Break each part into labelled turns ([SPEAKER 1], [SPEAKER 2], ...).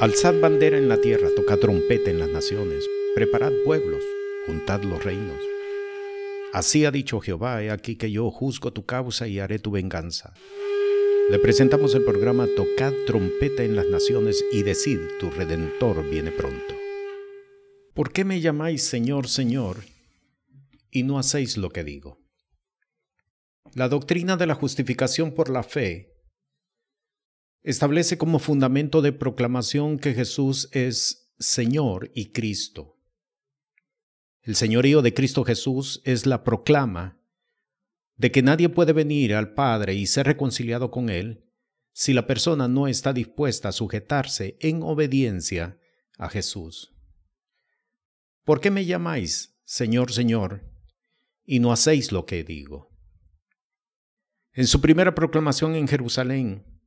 [SPEAKER 1] Alzad bandera en la tierra, tocad trompeta en las naciones, preparad pueblos, juntad los reinos. Así ha dicho Jehová, he aquí que yo juzgo tu causa y haré tu venganza. Le presentamos el programa Tocad trompeta en las naciones y decid, tu redentor viene pronto. ¿Por qué me llamáis Señor, Señor, y no hacéis lo que digo? La doctrina de la justificación por la fe establece como fundamento de proclamación que Jesús es Señor y Cristo. El señorío de Cristo Jesús es la proclama de que nadie puede venir al Padre y ser reconciliado con Él si la persona no está dispuesta a sujetarse en obediencia a Jesús. ¿Por qué me llamáis Señor, Señor, y no hacéis lo que digo? En su primera proclamación en Jerusalén,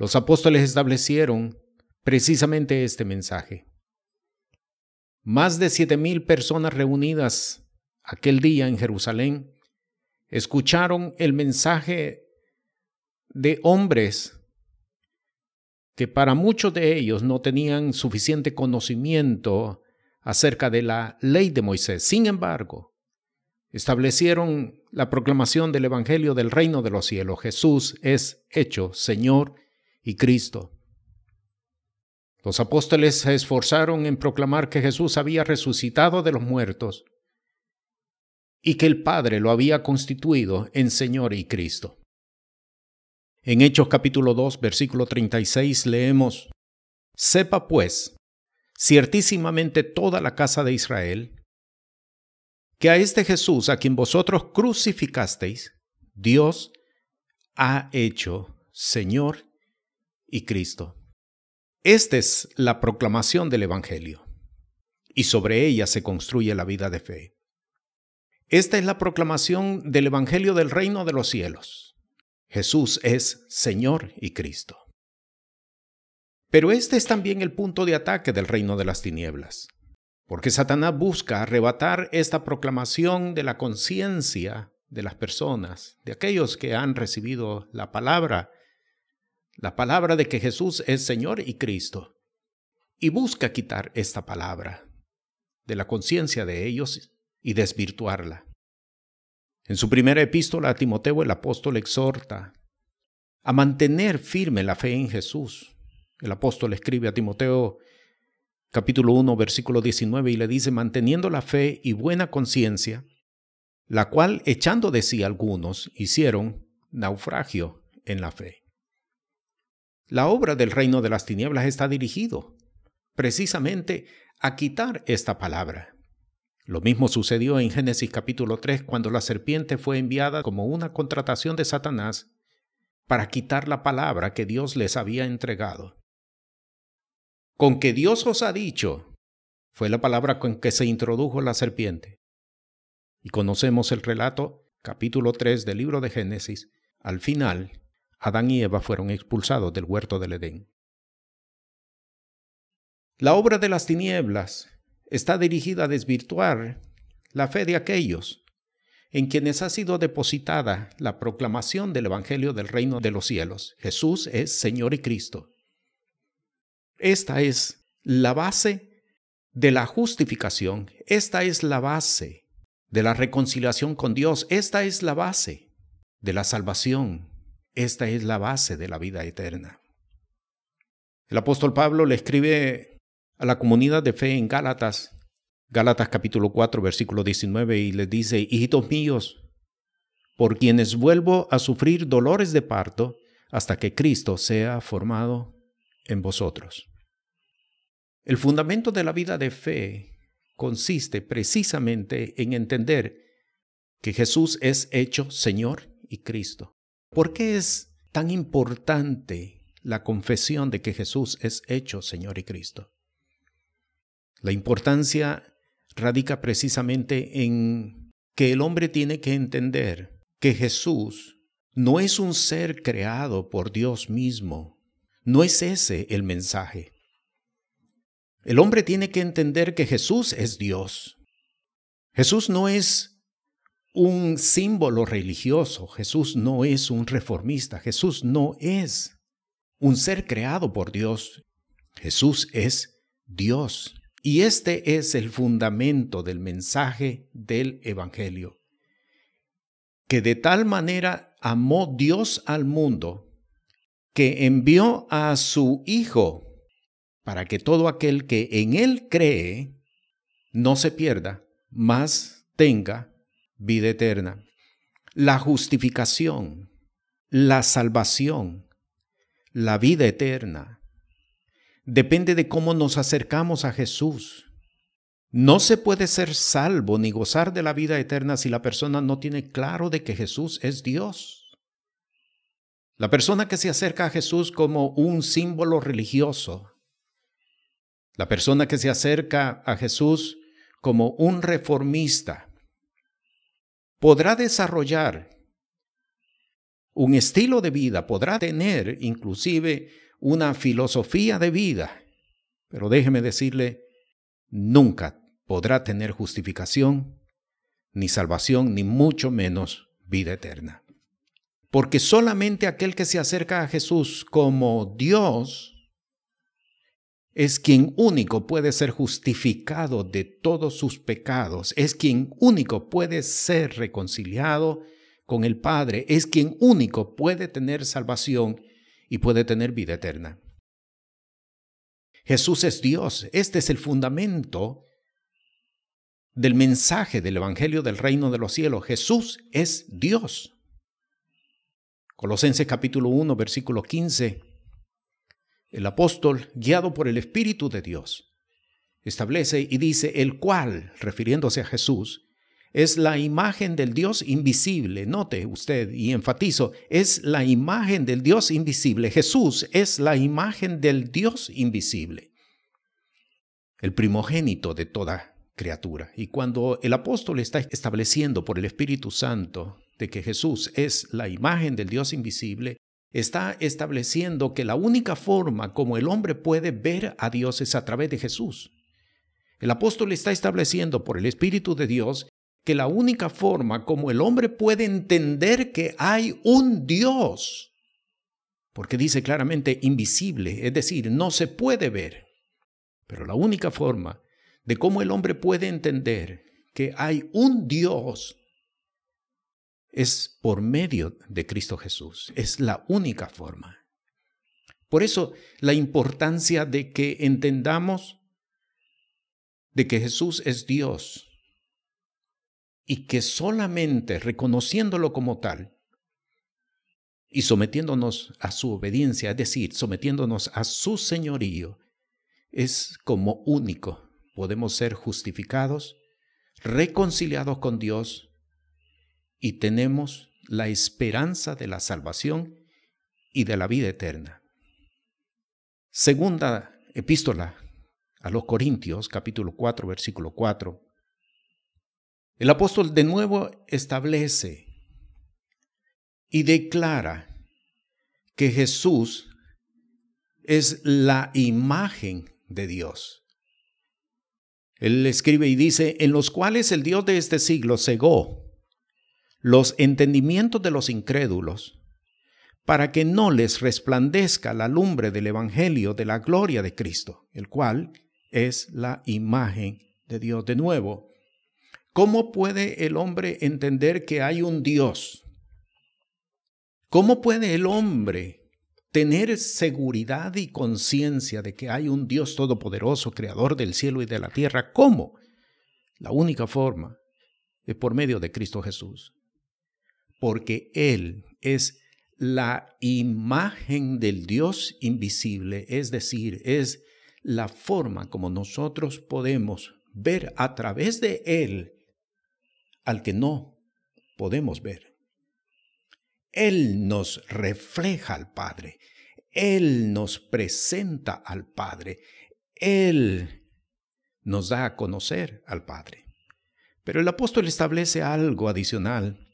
[SPEAKER 1] los apóstoles establecieron precisamente este mensaje. Más de siete mil personas reunidas aquel día en Jerusalén escucharon el mensaje de hombres que para muchos de ellos no tenían suficiente conocimiento acerca de la ley de Moisés. Sin embargo, establecieron la proclamación del Evangelio del reino de los cielos. Jesús es hecho Señor y Cristo. Los apóstoles se esforzaron en proclamar que Jesús había resucitado de los muertos y que el Padre lo había constituido en Señor y Cristo. En Hechos capítulo 2, versículo 36 leemos, Sepa pues, ciertísimamente toda la casa de Israel, que a este Jesús a quien vosotros crucificasteis, Dios ha hecho Señor y Cristo. Esta es la proclamación del Evangelio, y sobre ella se construye la vida de fe. Esta es la proclamación del Evangelio del reino de los cielos. Jesús es Señor y Cristo. Pero este es también el punto de ataque del reino de las tinieblas, porque Satanás busca arrebatar esta proclamación de la conciencia de las personas, de aquellos que han recibido la palabra la palabra de que Jesús es Señor y Cristo, y busca quitar esta palabra de la conciencia de ellos y desvirtuarla. En su primera epístola a Timoteo el apóstol exhorta a mantener firme la fe en Jesús. El apóstol escribe a Timoteo capítulo 1 versículo 19 y le dice, manteniendo la fe y buena conciencia, la cual echando de sí algunos hicieron naufragio en la fe. La obra del reino de las tinieblas está dirigido precisamente a quitar esta palabra. Lo mismo sucedió en Génesis capítulo 3 cuando la serpiente fue enviada como una contratación de Satanás para quitar la palabra que Dios les había entregado. Con que Dios os ha dicho, fue la palabra con que se introdujo la serpiente. Y conocemos el relato, capítulo 3 del libro de Génesis, al final, Adán y Eva fueron expulsados del huerto del Edén. La obra de las tinieblas está dirigida a desvirtuar la fe de aquellos en quienes ha sido depositada la proclamación del Evangelio del reino de los cielos. Jesús es Señor y Cristo. Esta es la base de la justificación, esta es la base de la reconciliación con Dios, esta es la base de la salvación, esta es la base de la vida eterna. El apóstol Pablo le escribe a la comunidad de fe en Gálatas, Gálatas capítulo 4, versículo 19, y le dice, hijitos míos, por quienes vuelvo a sufrir dolores de parto hasta que Cristo sea formado en vosotros. El fundamento de la vida de fe consiste precisamente en entender que Jesús es hecho Señor y Cristo. ¿Por qué es tan importante la confesión de que Jesús es hecho Señor y Cristo? La importancia radica precisamente en que el hombre tiene que entender que Jesús no es un ser creado por Dios mismo. No es ese el mensaje. El hombre tiene que entender que Jesús es Dios. Jesús no es un símbolo religioso. Jesús no es un reformista. Jesús no es un ser creado por Dios. Jesús es Dios. Y este es el fundamento del mensaje del Evangelio. Que de tal manera amó Dios al mundo que envió a su Hijo para que todo aquel que en Él cree no se pierda, mas tenga vida eterna. La justificación, la salvación, la vida eterna, depende de cómo nos acercamos a Jesús. No se puede ser salvo ni gozar de la vida eterna si la persona no tiene claro de que Jesús es Dios. La persona que se acerca a Jesús como un símbolo religioso, la persona que se acerca a Jesús como un reformista, podrá desarrollar un estilo de vida, podrá tener inclusive una filosofía de vida, pero déjeme decirle, nunca podrá tener justificación, ni salvación, ni mucho menos vida eterna. Porque solamente aquel que se acerca a Jesús como Dios es quien único puede ser justificado de todos sus pecados, es quien único puede ser reconciliado con el Padre, es quien único puede tener salvación y puede tener vida eterna. Jesús es Dios, este es el fundamento del mensaje del Evangelio del Reino de los Cielos. Jesús es Dios. Colosenses capítulo 1, versículo 15. El apóstol, guiado por el Espíritu de Dios, establece y dice, el cual, refiriéndose a Jesús, es la imagen del Dios invisible. Note usted y enfatizo, es la imagen del Dios invisible. Jesús es la imagen del Dios invisible, el primogénito de toda criatura. Y cuando el apóstol está estableciendo por el Espíritu Santo de que Jesús es la imagen del Dios invisible, está estableciendo que la única forma como el hombre puede ver a Dios es a través de Jesús. El apóstol está estableciendo por el Espíritu de Dios que la única forma como el hombre puede entender que hay un Dios, porque dice claramente invisible, es decir, no se puede ver, pero la única forma de cómo el hombre puede entender que hay un Dios es por medio de Cristo Jesús. Es la única forma. Por eso la importancia de que entendamos de que Jesús es Dios y que solamente reconociéndolo como tal y sometiéndonos a su obediencia, es decir, sometiéndonos a su señorío, es como único podemos ser justificados, reconciliados con Dios y tenemos la esperanza de la salvación y de la vida eterna. Segunda epístola a los Corintios, capítulo 4, versículo 4. El apóstol de nuevo establece y declara que Jesús es la imagen de Dios. Él escribe y dice, en los cuales el Dios de este siglo cegó los entendimientos de los incrédulos, para que no les resplandezca la lumbre del Evangelio de la gloria de Cristo, el cual es la imagen de Dios. De nuevo, ¿cómo puede el hombre entender que hay un Dios? ¿Cómo puede el hombre tener seguridad y conciencia de que hay un Dios todopoderoso, creador del cielo y de la tierra? ¿Cómo? La única forma es por medio de Cristo Jesús porque Él es la imagen del Dios invisible, es decir, es la forma como nosotros podemos ver a través de Él al que no podemos ver. Él nos refleja al Padre, Él nos presenta al Padre, Él nos da a conocer al Padre. Pero el apóstol establece algo adicional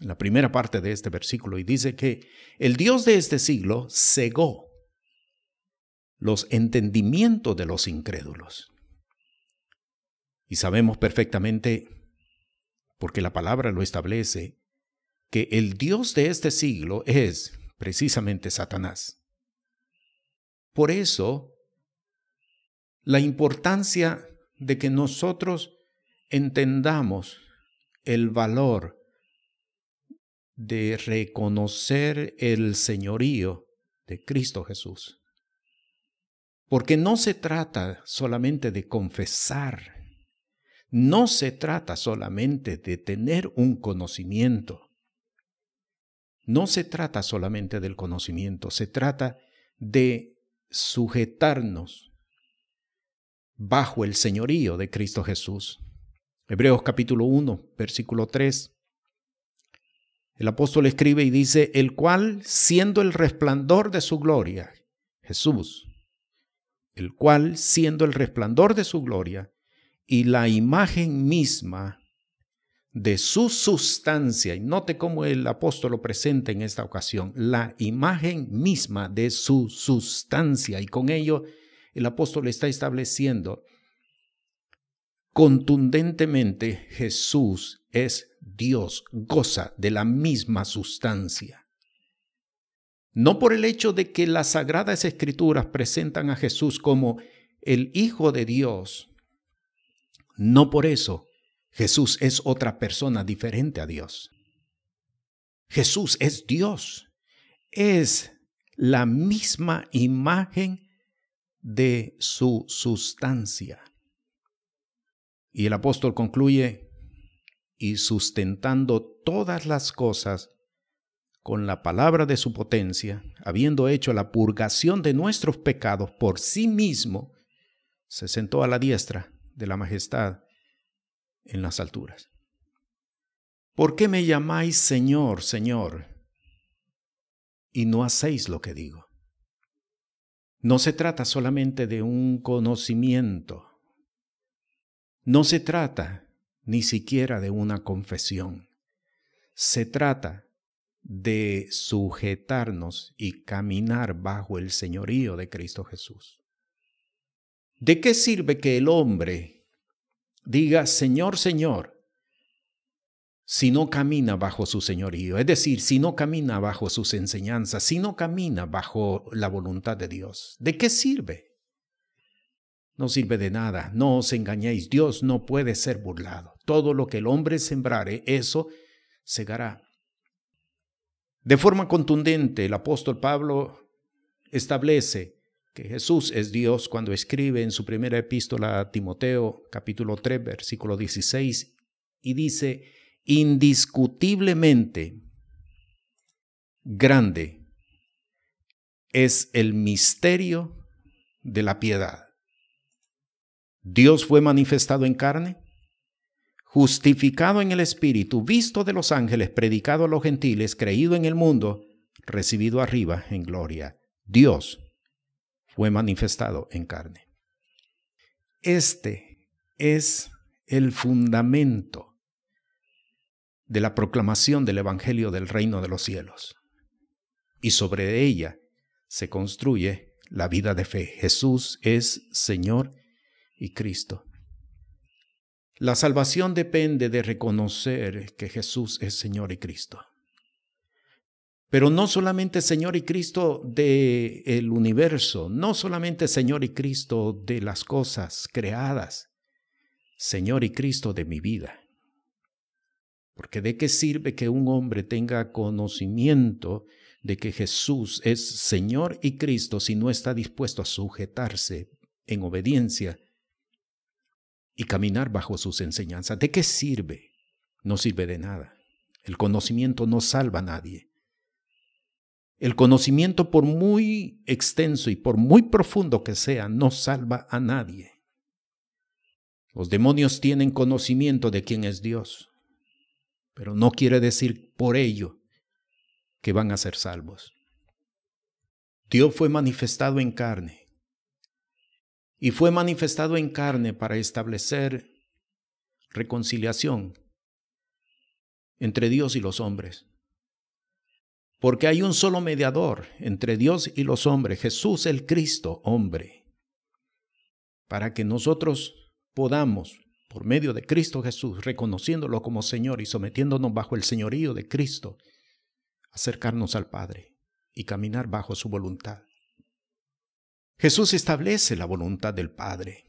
[SPEAKER 1] la primera parte de este versículo y dice que el Dios de este siglo cegó los entendimientos de los incrédulos. Y sabemos perfectamente, porque la palabra lo establece, que el Dios de este siglo es precisamente Satanás. Por eso la importancia de que nosotros entendamos el valor de reconocer el señorío de Cristo Jesús. Porque no se trata solamente de confesar, no se trata solamente de tener un conocimiento, no se trata solamente del conocimiento, se trata de sujetarnos bajo el señorío de Cristo Jesús. Hebreos capítulo 1, versículo 3. El apóstol escribe y dice, el cual, siendo el resplandor de su gloria, Jesús, el cual, siendo el resplandor de su gloria y la imagen misma de su sustancia, y note cómo el apóstol lo presenta en esta ocasión, la imagen misma de su sustancia, y con ello el apóstol está estableciendo contundentemente Jesús es Dios, goza de la misma sustancia. No por el hecho de que las sagradas escrituras presentan a Jesús como el Hijo de Dios, no por eso Jesús es otra persona diferente a Dios. Jesús es Dios, es la misma imagen de su sustancia. Y el apóstol concluye, y sustentando todas las cosas con la palabra de su potencia, habiendo hecho la purgación de nuestros pecados por sí mismo, se sentó a la diestra de la majestad en las alturas. ¿Por qué me llamáis Señor, Señor, y no hacéis lo que digo? No se trata solamente de un conocimiento, no se trata ni siquiera de una confesión, se trata de sujetarnos y caminar bajo el señorío de Cristo Jesús. ¿De qué sirve que el hombre diga Señor, Señor, si no camina bajo su señorío? Es decir, si no camina bajo sus enseñanzas, si no camina bajo la voluntad de Dios. ¿De qué sirve? No sirve de nada, no os engañéis, Dios no puede ser burlado. Todo lo que el hombre sembrare, eso segará. De forma contundente, el apóstol Pablo establece que Jesús es Dios cuando escribe en su primera epístola a Timoteo, capítulo 3, versículo 16, y dice, indiscutiblemente grande es el misterio de la piedad. Dios fue manifestado en carne justificado en el Espíritu, visto de los ángeles, predicado a los gentiles, creído en el mundo, recibido arriba en gloria. Dios fue manifestado en carne. Este es el fundamento de la proclamación del Evangelio del reino de los cielos. Y sobre ella se construye la vida de fe. Jesús es Señor y Cristo. La salvación depende de reconocer que Jesús es Señor y Cristo. Pero no solamente Señor y Cristo del el universo, no solamente Señor y Cristo de las cosas creadas, Señor y Cristo de mi vida. Porque de qué sirve que un hombre tenga conocimiento de que Jesús es Señor y Cristo si no está dispuesto a sujetarse en obediencia y caminar bajo sus enseñanzas. ¿De qué sirve? No sirve de nada. El conocimiento no salva a nadie. El conocimiento, por muy extenso y por muy profundo que sea, no salva a nadie. Los demonios tienen conocimiento de quién es Dios, pero no quiere decir por ello que van a ser salvos. Dios fue manifestado en carne y fue manifestado en carne para establecer reconciliación entre Dios y los hombres. Porque hay un solo mediador entre Dios y los hombres, Jesús el Cristo, hombre, para que nosotros podamos, por medio de Cristo Jesús, reconociéndolo como Señor y sometiéndonos bajo el señorío de Cristo, acercarnos al Padre y caminar bajo su voluntad. Jesús establece la voluntad del Padre,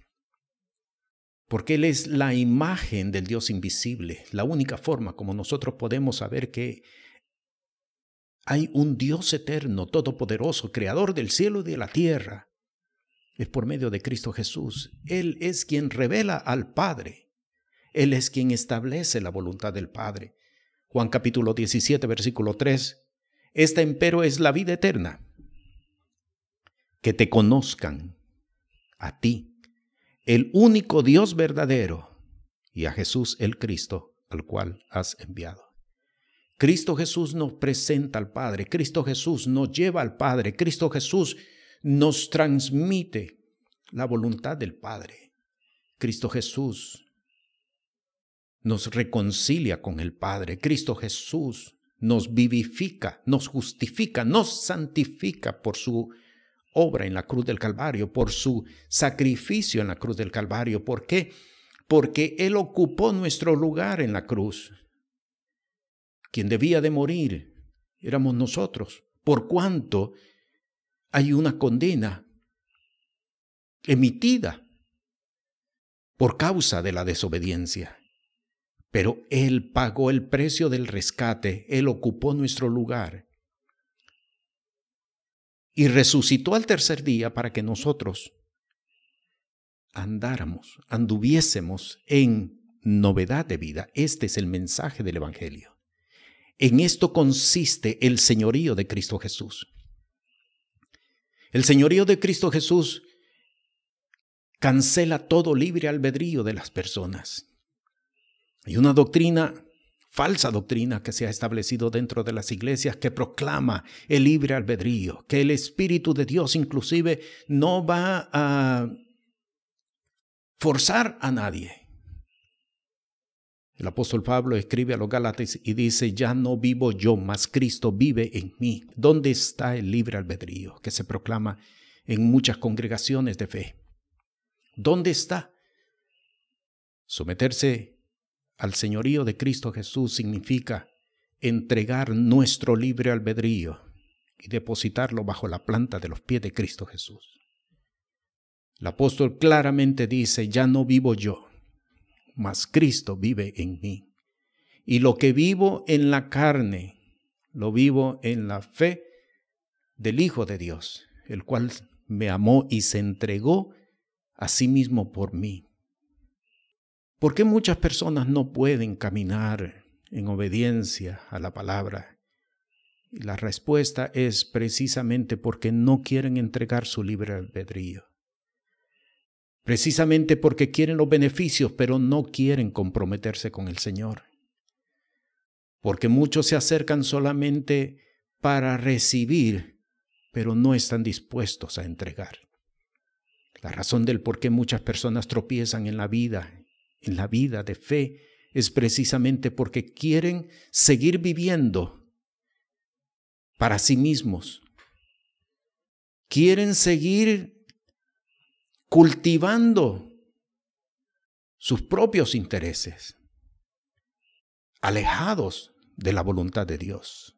[SPEAKER 1] porque Él es la imagen del Dios invisible, la única forma como nosotros podemos saber que hay un Dios eterno, todopoderoso, creador del cielo y de la tierra. Es por medio de Cristo Jesús. Él es quien revela al Padre. Él es quien establece la voluntad del Padre. Juan capítulo 17, versículo 3. Esta empero es la vida eterna, que te conozcan a ti, el único Dios verdadero, y a Jesús el Cristo, al cual has enviado. Cristo Jesús nos presenta al Padre, Cristo Jesús nos lleva al Padre, Cristo Jesús nos transmite la voluntad del Padre. Cristo Jesús nos reconcilia con el Padre. Cristo Jesús nos vivifica, nos justifica, nos santifica por su obra en la cruz del Calvario, por su sacrificio en la cruz del Calvario. ¿Por qué? Porque Él ocupó nuestro lugar en la cruz. Quien debía de morir éramos nosotros, por cuanto hay una condena emitida por causa de la desobediencia. Pero Él pagó el precio del rescate, Él ocupó nuestro lugar y resucitó al tercer día para que nosotros andáramos, anduviésemos en novedad de vida. Este es el mensaje del Evangelio. En esto consiste el señorío de Cristo Jesús. El señorío de Cristo Jesús cancela todo libre albedrío de las personas. Hay una doctrina, falsa doctrina, que se ha establecido dentro de las iglesias que proclama el libre albedrío, que el Espíritu de Dios inclusive no va a forzar a nadie. El apóstol Pablo escribe a los Gálatas y dice, ya no vivo yo, mas Cristo vive en mí. ¿Dónde está el libre albedrío que se proclama en muchas congregaciones de fe? ¿Dónde está? Someterse al señorío de Cristo Jesús significa entregar nuestro libre albedrío y depositarlo bajo la planta de los pies de Cristo Jesús. El apóstol claramente dice, ya no vivo yo, mas Cristo vive en mí. Y lo que vivo en la carne, lo vivo en la fe del Hijo de Dios, el cual me amó y se entregó a sí mismo por mí. ¿Por qué muchas personas no pueden caminar en obediencia a la palabra? Y la respuesta es precisamente porque no quieren entregar su libre albedrío precisamente porque quieren los beneficios, pero no quieren comprometerse con el Señor. Porque muchos se acercan solamente para recibir, pero no están dispuestos a entregar. La razón del por qué muchas personas tropiezan en la vida, en la vida de fe, es precisamente porque quieren seguir viviendo para sí mismos. Quieren seguir cultivando sus propios intereses, alejados de la voluntad de Dios.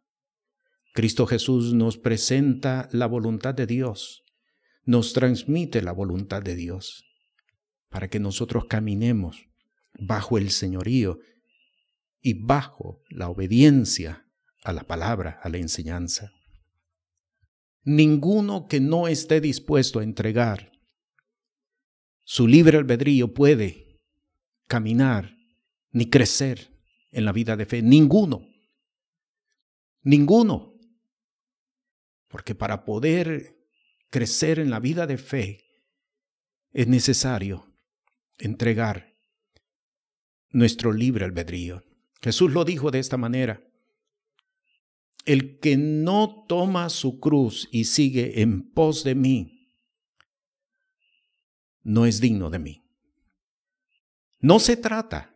[SPEAKER 1] Cristo Jesús nos presenta la voluntad de Dios, nos transmite la voluntad de Dios, para que nosotros caminemos bajo el señorío y bajo la obediencia a la palabra, a la enseñanza. Ninguno que no esté dispuesto a entregar su libre albedrío puede caminar ni crecer en la vida de fe. Ninguno. Ninguno. Porque para poder crecer en la vida de fe es necesario entregar nuestro libre albedrío. Jesús lo dijo de esta manera. El que no toma su cruz y sigue en pos de mí, no es digno de mí. No se trata,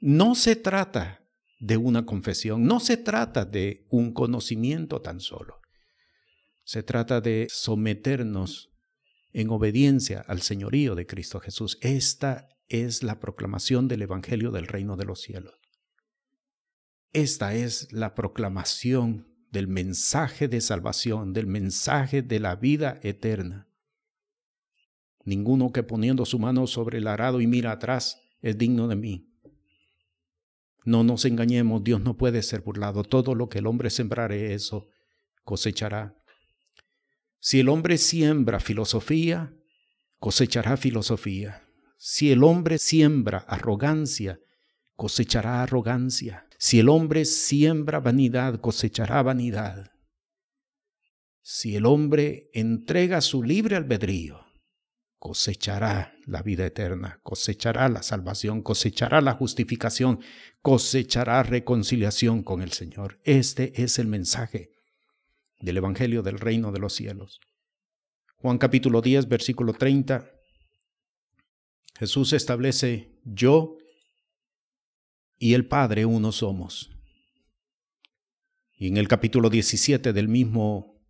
[SPEAKER 1] no se trata de una confesión, no se trata de un conocimiento tan solo. Se trata de someternos en obediencia al señorío de Cristo Jesús. Esta es la proclamación del Evangelio del reino de los cielos. Esta es la proclamación del mensaje de salvación, del mensaje de la vida eterna Ninguno que poniendo su mano sobre el arado y mira atrás es digno de mí. No nos engañemos, Dios no puede ser burlado. Todo lo que el hombre sembrare, eso cosechará. Si el hombre siembra filosofía, cosechará filosofía. Si el hombre siembra arrogancia, cosechará arrogancia. Si el hombre siembra vanidad, cosechará vanidad. Si el hombre entrega su libre albedrío, cosechará la vida eterna, cosechará la salvación, cosechará la justificación, cosechará reconciliación con el Señor. Este es el mensaje del Evangelio del Reino de los Cielos. Juan capítulo 10, versículo 30. Jesús establece, yo y el Padre uno somos. Y en el capítulo 17 del mismo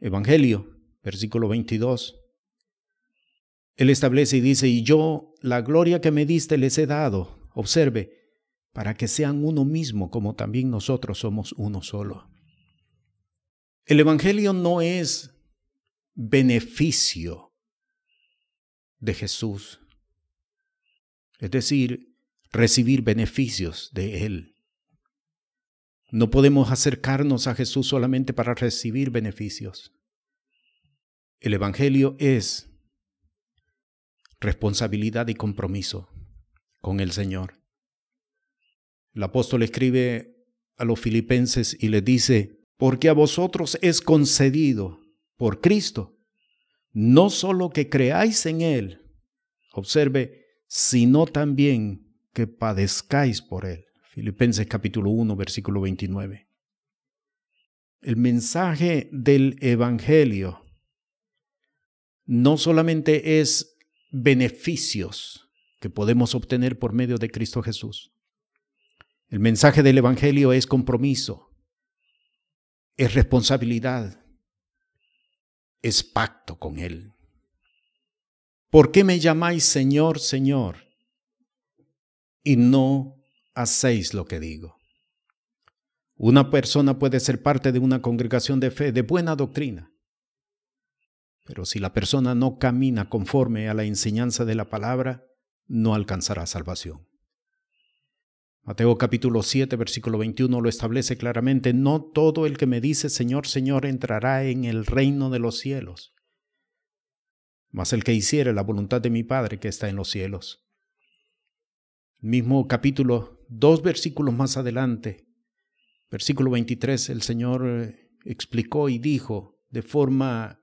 [SPEAKER 1] Evangelio, versículo 22, él establece y dice, y yo la gloria que me diste les he dado, observe, para que sean uno mismo como también nosotros somos uno solo. El Evangelio no es beneficio de Jesús, es decir, recibir beneficios de Él. No podemos acercarnos a Jesús solamente para recibir beneficios. El Evangelio es responsabilidad y compromiso con el Señor. El apóstol escribe a los filipenses y les dice, porque a vosotros es concedido por Cristo, no solo que creáis en Él, observe, sino también que padezcáis por Él. Filipenses capítulo 1, versículo 29. El mensaje del Evangelio no solamente es beneficios que podemos obtener por medio de Cristo Jesús. El mensaje del Evangelio es compromiso, es responsabilidad, es pacto con Él. ¿Por qué me llamáis Señor, Señor? Y no hacéis lo que digo. Una persona puede ser parte de una congregación de fe, de buena doctrina, pero si la persona no camina conforme a la enseñanza de la palabra, no alcanzará salvación. Mateo capítulo 7, versículo 21 lo establece claramente, no todo el que me dice Señor, Señor entrará en el reino de los cielos, mas el que hiciere la voluntad de mi Padre que está en los cielos. Mismo capítulo, dos versículos más adelante, versículo 23, el Señor eh, explicó y dijo de forma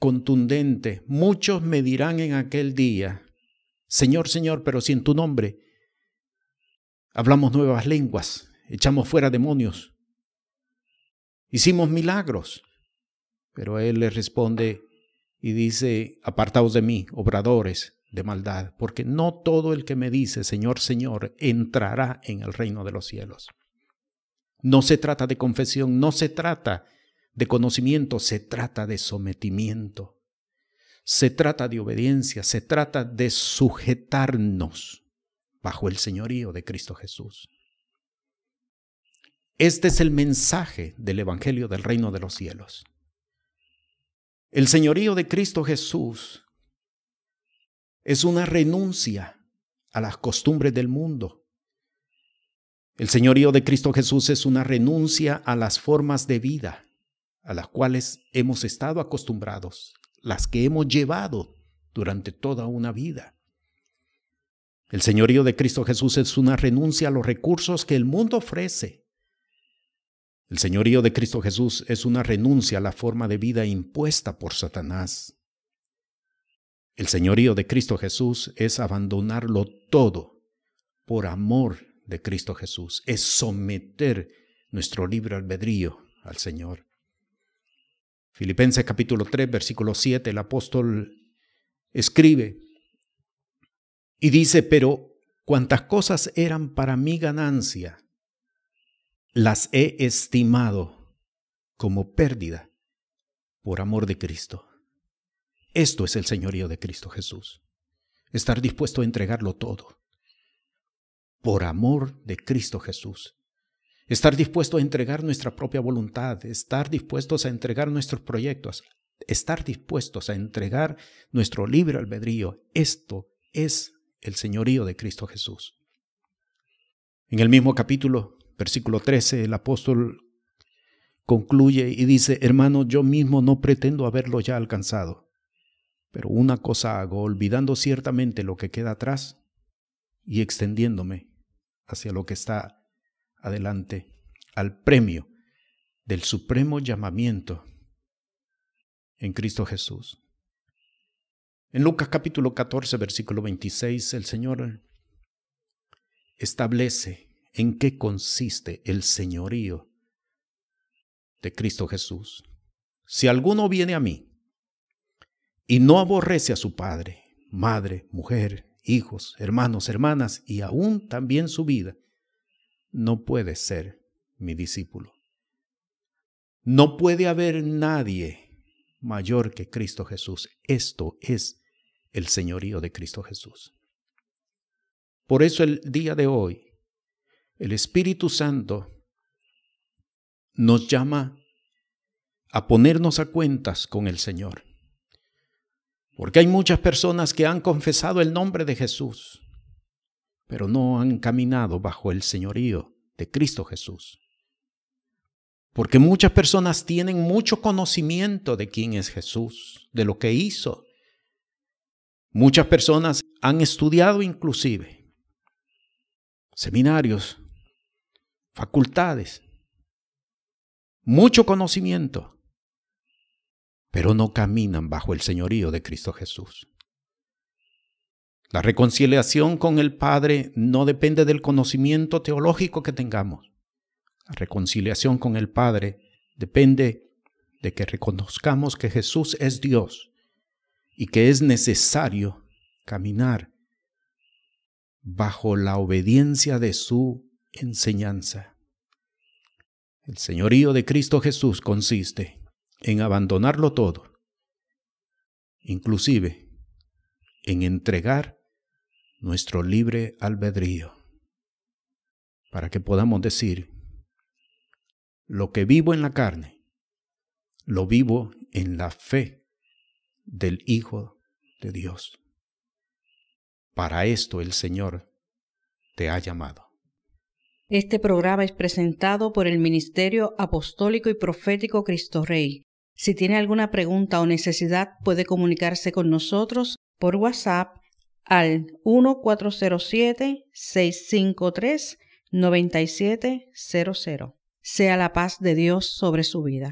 [SPEAKER 1] contundente. Muchos me dirán en aquel día, Señor, Señor, pero si en tu nombre hablamos nuevas lenguas, echamos fuera demonios, hicimos milagros. Pero Él le responde y dice, apartaos de mí, obradores de maldad, porque no todo el que me dice, Señor, Señor, entrará en el reino de los cielos. No se trata de confesión, no se trata de conocimiento, se trata de sometimiento, se trata de obediencia, se trata de sujetarnos bajo el señorío de Cristo Jesús. Este es el mensaje del Evangelio del Reino de los Cielos. El señorío de Cristo Jesús es una renuncia a las costumbres del mundo. El señorío de Cristo Jesús es una renuncia a las formas de vida a las cuales hemos estado acostumbrados, las que hemos llevado durante toda una vida. El señorío de Cristo Jesús es una renuncia a los recursos que el mundo ofrece. El señorío de Cristo Jesús es una renuncia a la forma de vida impuesta por Satanás. El señorío de Cristo Jesús es abandonarlo todo por amor de Cristo Jesús, es someter nuestro libre albedrío al Señor. Filipenses capítulo 3, versículo 7, el apóstol escribe y dice, pero cuantas cosas eran para mi ganancia, las he estimado como pérdida por amor de Cristo. Esto es el señorío de Cristo Jesús. Estar dispuesto a entregarlo todo por amor de Cristo Jesús. Estar dispuesto a entregar nuestra propia voluntad, estar dispuestos a entregar nuestros proyectos estar dispuestos a entregar nuestro libre albedrío. Esto es el señorío de Cristo Jesús. En el mismo capítulo, versículo 13, el apóstol concluye y dice, hermano, yo mismo no pretendo haberlo ya alcanzado, pero una cosa hago, olvidando ciertamente lo que queda atrás y extendiéndome hacia lo que está adelante, al premio del supremo llamamiento en Cristo Jesús. En Lucas capítulo 14, versículo 26, el Señor establece en qué consiste el señorío de Cristo Jesús. Si alguno viene a mí y no aborrece a su padre, madre, mujer, hijos, hermanos, hermanas y aún también su vida, no puede ser mi discípulo. No puede haber nadie mayor que Cristo Jesús. Esto es el señorío de Cristo Jesús. Por eso el día de hoy, el Espíritu Santo nos llama a ponernos a cuentas con el Señor. Porque hay muchas personas que han confesado el nombre de Jesús, pero no han caminado bajo el señorío de Cristo Jesús. Porque muchas personas tienen mucho conocimiento de quién es Jesús, de lo que hizo. Muchas personas han estudiado inclusive seminarios, facultades, mucho conocimiento, pero no caminan bajo el señorío de Cristo Jesús. La reconciliación con el Padre no depende del conocimiento teológico que tengamos. La reconciliación con el Padre depende de que reconozcamos que Jesús es Dios y que es necesario caminar bajo la obediencia de su enseñanza. El señorío de Cristo Jesús consiste en abandonarlo todo, inclusive en entregar nuestro libre albedrío, para que podamos decir, lo que vivo en la carne, lo vivo en la fe del Hijo de Dios. Para esto el Señor te ha llamado.
[SPEAKER 2] Este programa es presentado por el Ministerio Apostólico y Profético Cristo Rey. Si tiene alguna pregunta o necesidad, puede comunicarse con nosotros por WhatsApp al 1407-653-9700 sea la paz de Dios sobre su vida.